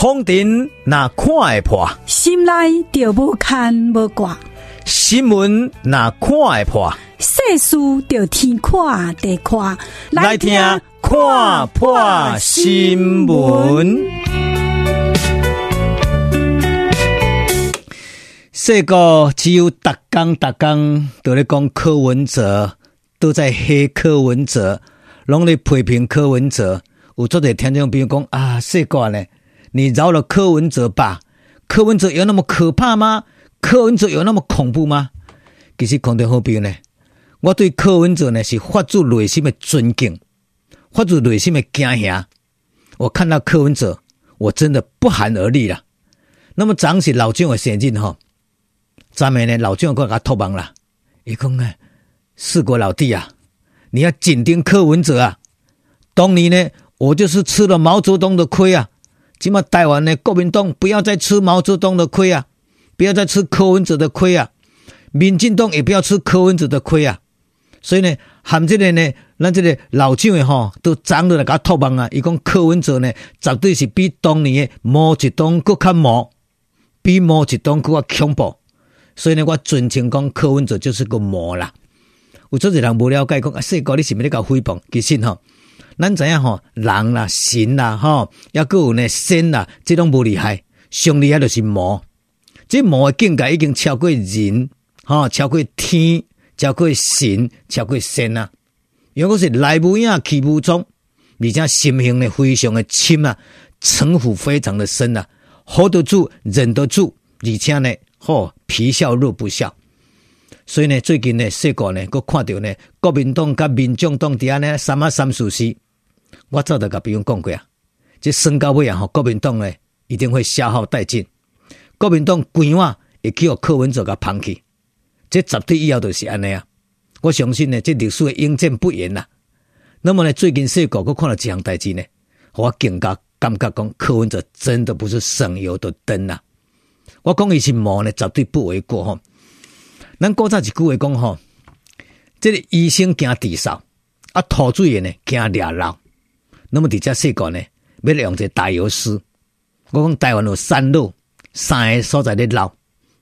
风尘那看会破，心内就无牵无挂；新闻那看会破，世事就天看地看。来听看破新闻。世个只有逐工逐工都在讲柯文哲，都在黑柯文哲，拢在批评柯文哲。有做者听众朋友讲啊，世个呢？你饶了柯文哲吧？柯文哲有那么可怕吗？柯文哲有那么恐怖吗？其实空中好比呢，我对柯文哲呢是发自内心的尊敬，发自内心的惊吓。我看到柯文哲，我真的不寒而栗了。那么长是老将的先进哈，咱们呢老将过来托梦了，伊讲呢，四国老弟啊，你要紧盯柯文哲啊。当年呢，我就是吃了毛泽东的亏啊。起码台湾呢，国民党不要再吃毛泽东的亏啊，不要再吃柯文哲的亏啊，民进党也不要吃柯文哲的亏啊。所以呢，含这个呢，咱这个老蒋的吼，都长得来甲托梦啊。伊讲柯文哲呢，绝对是比当年的毛泽东更较毛，比毛泽东更加恐怖。所以呢，我尊称讲柯文哲就是个毛啦。有做者人无了解讲啊，说哥你是咪咧搞诽谤？其实吼。咱知影吼，人啦、神啦、吼，抑阁有呢仙啦，这种无厉害，上厉害就是魔。这魔的境界已经超过人，吼，超过天，超过神，超过仙啊。如果是来无影去无踪，而且心性呢非常的深啊，城府非常的深啊，hold 得住，忍得住，而且呢，吼皮笑肉不笑。所以呢，最近呢，世界呢，阁看到呢，国民党甲民众党底下呢，三啊三事实。我早就甲朋友讲过啊，这升高尾啊，国民党呢一定会消耗殆尽，国民党官话会去予柯文哲甲抛弃，这绝对以后就是安尼啊！我相信呢，这历史会永见不言呐。那么呢，最近世国阁看到这项代志呢，我更加感觉讲柯文哲真的不是省油的灯呐。我讲伊是毛呢，绝对不为过吼。咱古早一句话讲吼，这个医生惊治嗽，啊，土水的呢惊抓漏。那么，伫遮世界呢，要用一个打油诗。我讲台湾有三路，三个所在咧漏。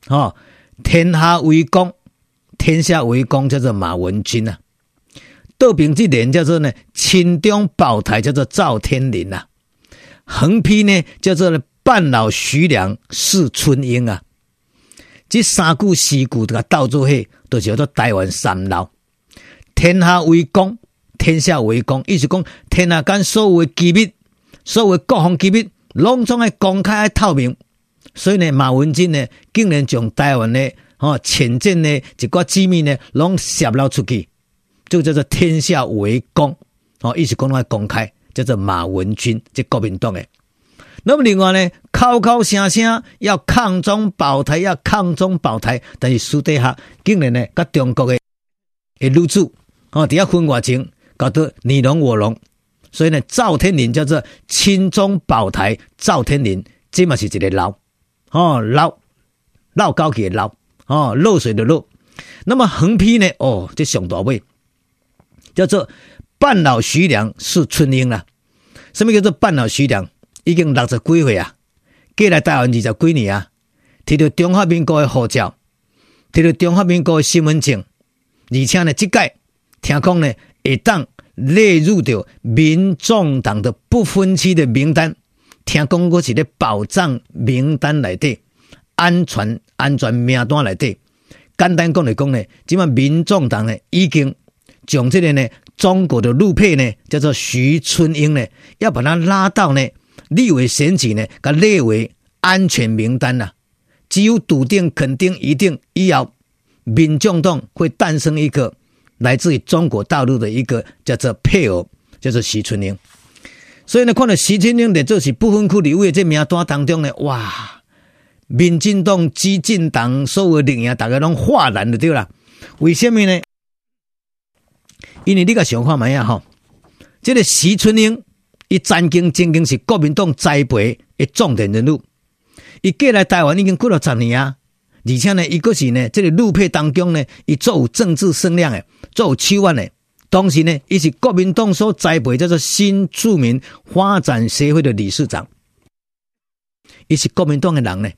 吼，天下为公，天下为公叫做马文君啊。倒平这点叫做呢，亲中宝台叫做赵天麟啊。横批呢叫做呢，半老徐良是春英啊。这三句诗句都倒做伙，都叫做台湾三老。天下为公。天下为公，意思讲天下间所有的机密，所有的各方机密，拢总爱公开透明。所以呢，马文君呢，竟然将台湾的吼潜舰呢一寡机密呢，拢泄露出去，就叫做天下为公。哦，意思讲爱公开，叫做马文君，即国民党诶。那么另外呢，口口声声要抗中保台，要抗中保台，但是私底下竟然呢，甲中国的诶女子哦，伫遐分外情。搞得你侬我侬，所以呢，赵天麟叫做青中宝台。赵天麟这嘛是一个捞哦，捞捞高级的捞哦，漏水的漏。那么横批呢？哦，这上大尾叫做半老徐良是春英啦。什么叫做半老徐良？已经六十几岁啊，过来台湾二十几年啊，提着中华民国的护照，提着中华民国的身份证，而且呢，这届听讲呢。会当列入到民众党的不分区的名单，听讲过是咧保障名单内底，安全安全名单内底。简单讲来讲呢，即嘛民众党呢已经将这个呢中国的陆配呢叫做徐春英呢，要把它拉到呢立委选举呢，甲列为安全名单啦。只有笃定、肯定、一定以后，民众党会诞生一个。来自于中国大陆的一个叫做配偶，叫做徐春英。所以呢，看到徐春英的这是不分区立委这名单当中呢，哇，民进党、激进党所有的领导大家拢哗然的对啦。为什么呢？因为你个想看嘛呀哈，这个徐春英，伊曾经曾经是国民党栽培的重点人物，伊过来台湾已经过了十年啊。而且呢，伊个是呢，这个陆配当中呢，伊做有政治声量诶，做有手腕诶。同时呢，伊是国民党所栽培叫做新著名发展协会的理事长。伊是国民党的人呢。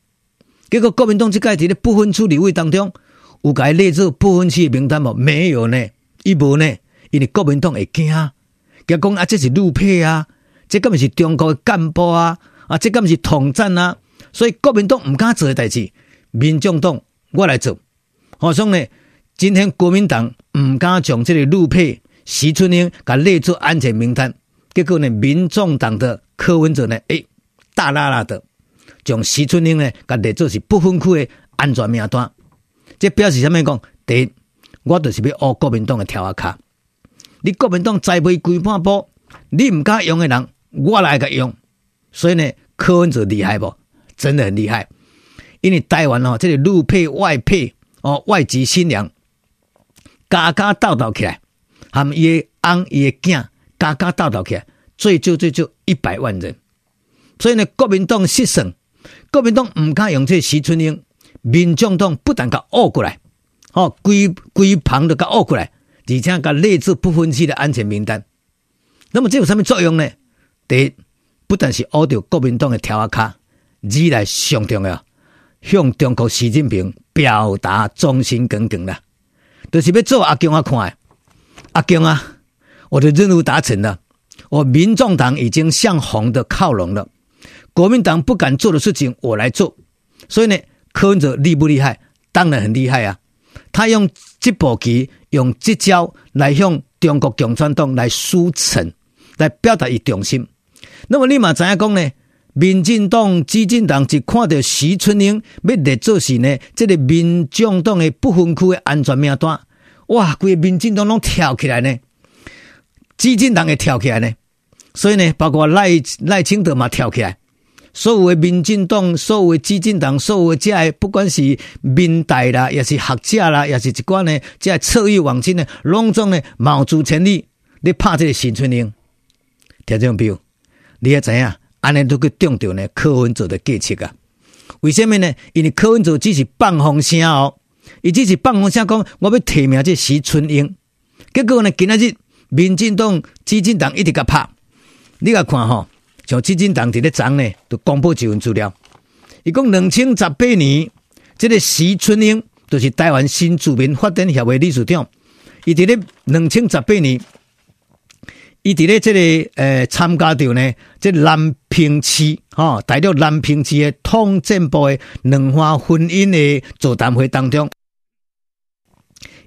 结果国民党这届伫咧不分区立委当中，有甲伊列入不分区的名单无？没有呢，伊无呢，因为国民党会惊，佮讲啊，这是陆配啊，这根本是中国的干部啊，啊，这根本是统战啊，所以国民党毋敢做的代志，民众党我来做。好像呢，今天国民党毋敢将这个陆配徐春英甲列做安全名单，结果呢，民众党的柯文哲呢，诶、欸，大剌剌的。将徐春英呢，甲列做是不分区的安全名单，这表示啥物？讲第一，我就是要学国民党的条啊卡。你国民党栽培规半波，你唔敢用的人，我来个用。所以呢，柯文哲厉害不？真的很厉害。因为台湾哦，这个陆配、外配哦，外籍新娘，家家斗斗起来，他们伊个翁伊个囝，家家斗斗起来，最少最少一百万人。所以呢，国民党失胜。国民党唔敢用这徐春英，民众党不但甲恶过来，哦，规规旁都甲恶过来，而且甲列置不分区的安全名单。那么这有什么作用呢？第一，不但是恶掉国民党的条卡，二来上重要，向中国习近平表达忠心耿耿啦，就是要做阿强啊看，阿强啊，我的任务达成了，我民众党已经向红的靠拢了。国民党不敢做的事情，我来做。所以呢，柯文哲厉不厉害？当然很厉害啊！他用这步棋，用这招来向中国共产党来输诚，来表达伊忠心。那么你嘛知影讲呢？民进党、基进党只看到徐春英要来做事呢，这个民进党的不分区的安全名单，哇！规个民进党拢跳起来呢，基进党也跳起来呢。所以呢，包括赖赖清德嘛跳起来。所有的民进党、所有的基进党、所有的这些不管是民代啦，也是学者啦，也是一关呢，这侧翼网军呢，拢总呢卯足全力，你拍这个徐春英，听众朋友，你也知影，安尼都去中掉呢柯文哲的计策啊？为什么呢？因为柯文哲只是放风声哦，伊只是放风声讲我要提名这徐春英，结果呢，今仔日民进党、基进党一直甲拍，你甲看吼。像基进党伫咧昨呢，就公布一份资料。伊讲两千十八年，这个徐春英就是台湾新住民发展协会理事长。伊伫咧两千十八年，伊伫咧这个呃参加着呢，即南平市哈，大陆南平市的统战部的两化婚姻的座谈会当中，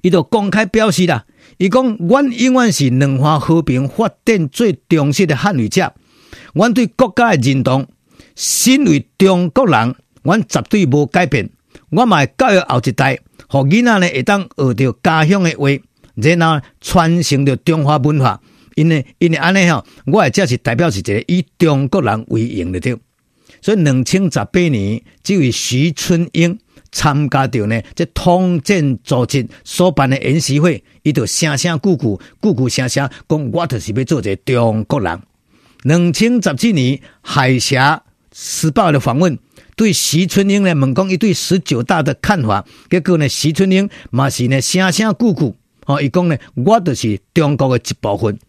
伊就公开表示啦，伊讲阮永远是两化和平发展最忠实的捍卫者。阮对国家的认同，身为中国人，阮绝对无改变。我嘛会教育后一代，互囡仔呢会当学着家乡的话，然后传承着中华文化。因为因为安尼吼，我也只是代表是一个以中国人为荣的对。所以两千十八年，这位徐春英参加着呢，这统战组织所办的演习会，伊就声声句句句句声声讲，我就是要做一个中国人。两千十七年海峡时报的访问，对徐春英呢问讲伊对十九大的看法，结果呢徐春英嘛是呢声声句句，哦，伊讲呢我就是中国的一部分。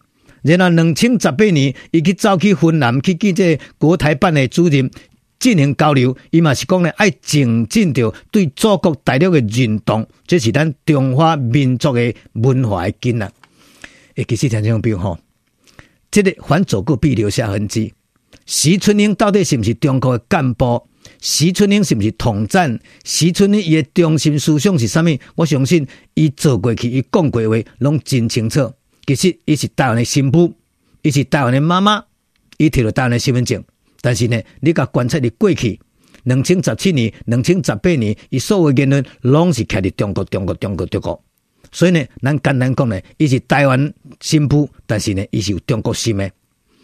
然后两千十八年，伊去走去芬兰去见这国台办的主任进行交流，伊嘛是讲呢爱增进着对祖国大陆的认同，这是咱中华民族的文化的根啊。诶，其实听众朋友吼。这个凡走过必留下痕迹。徐春英到底是不是中国的干部？徐春英是不是统战？徐春英伊的中心思想是啥物？我相信伊做过去，伊讲过话，拢真清楚。其实伊是台湾的新妇，伊是台湾的妈妈，伊摕了台湾的身份证。但是呢，你甲观察你过去，两千十七年、两千十八年，伊所有言论拢是徛伫中国、中国、中国、中国。所以呢，咱简单讲呢，伊是台湾新妇，但是呢，伊是有中国心的。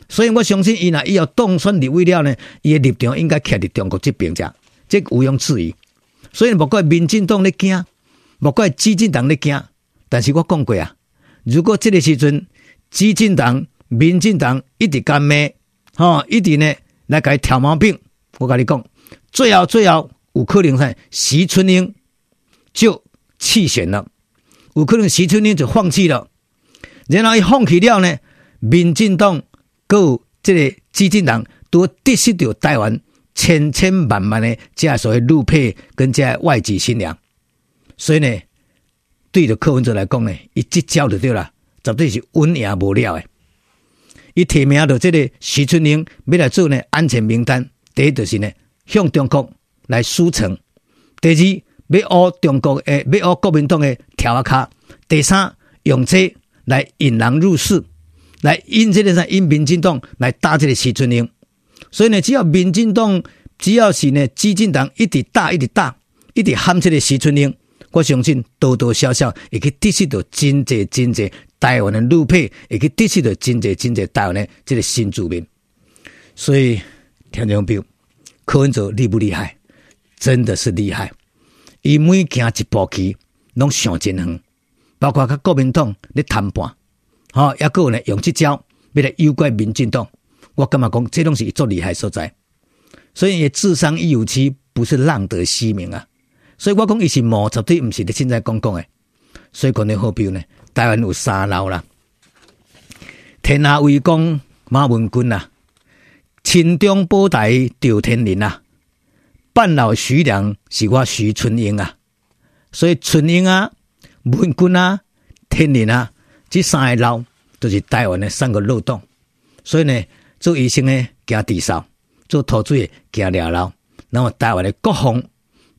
所以我相信伊若伊要当选立委了呢，伊的立场应该徛伫中国这边者，这毋庸置疑。所以莫怪民进党咧惊，莫怪基进党咧惊。但是我讲过啊，如果这个时阵激进党、民进党一直干咩，吼，一直呢来甲伊挑毛病，我甲你讲，最后最后有可能系徐春英就弃选了。有可能徐春英就放弃了，然后一放弃了呢，民进党跟这个基进党都得失掉台湾千千万万的这所谓陆配跟这外籍新娘，所以呢，对着柯文哲来讲呢，一招就对了，绝对是稳赢不了的。伊提名的这个徐春英要来做呢安全名单，第一就是呢向中国来输诚，第二要学中国诶，要学国民党诶条啊卡，第三用这来引狼入室，来引这个啥引民进党来打这个徐春英，所以呢，只要民进党只要是呢激进党一直打一直打一直喊这个徐春英，我相信多多少少也可以得失到真侪真侪。台湾的陆配也可以得失到真侪真侪台湾的这个新住民，所以听众朋友，柯文哲厉不厉害？真的是厉害！伊每行一步棋，拢想真远，包括甲国民党咧谈判，吼，抑阁有呢用这招要来诱拐民进党。我感觉讲，这拢是一种厉害所在。所以智商一有七，不是浪得虚名啊！所以我讲伊是毛，绝对毋是你凊彩讲讲诶。所以讲你好比呢？台湾有三老啦，天下为公马文君呐，亲中宝台赵天麟啊，半老徐良是我徐春英啊，所以春英啊、文君啊、天林啊，这三个老都是台湾的三个漏洞。所以呢，做医生呢惊地少，做土水惊俩老，那么台湾的国防、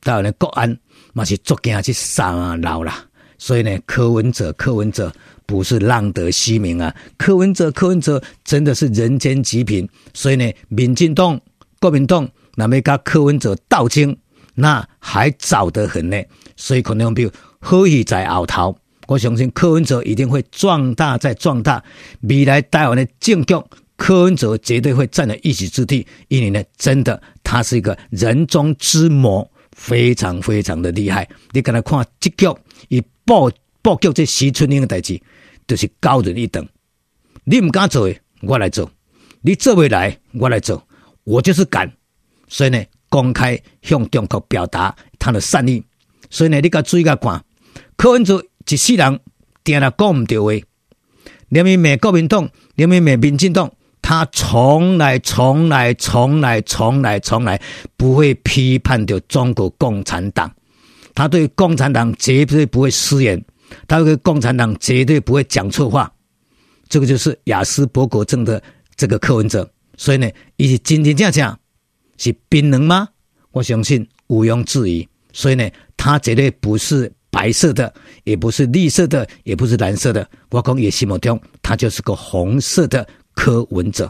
台湾的国安嘛是足惊去三老啦。所以呢，柯文哲，柯文哲不是浪得虚名啊！柯文哲，柯文哲真的是人间极品。所以呢，民进党、国民党那么跟柯文哲斗争，那还早得很呢。所以可能比如好戏在后头，我相信柯文哲一定会壮大再壮大。未来台湾的政局，柯文哲绝对会占了一席之地。因为呢，真的他是一个人中之魔，非常非常的厉害。你跟他看这局一。报报告这徐春英的代志，就是高人一等。你唔敢做，我来做；你做未来，我来做。我就是敢。所以呢，公开向中国表达他的善意。所以呢，你甲注意甲看，柯文哲一世人定了讲唔对话，连咪美国民党，连咪美民进党，他从来从来从来从来从来不会批判掉中国共产党。他对共产党绝对不会失言，他对共产党绝对不会讲错话，这个就是雅斯伯格症的这个柯文哲。所以呢，伊是真真正正是冰冷吗？我相信毋庸置疑。所以呢，他绝对不是白色的，也不是绿色的，也不是蓝色的。我讲也心目中，他就是个红色的柯文哲。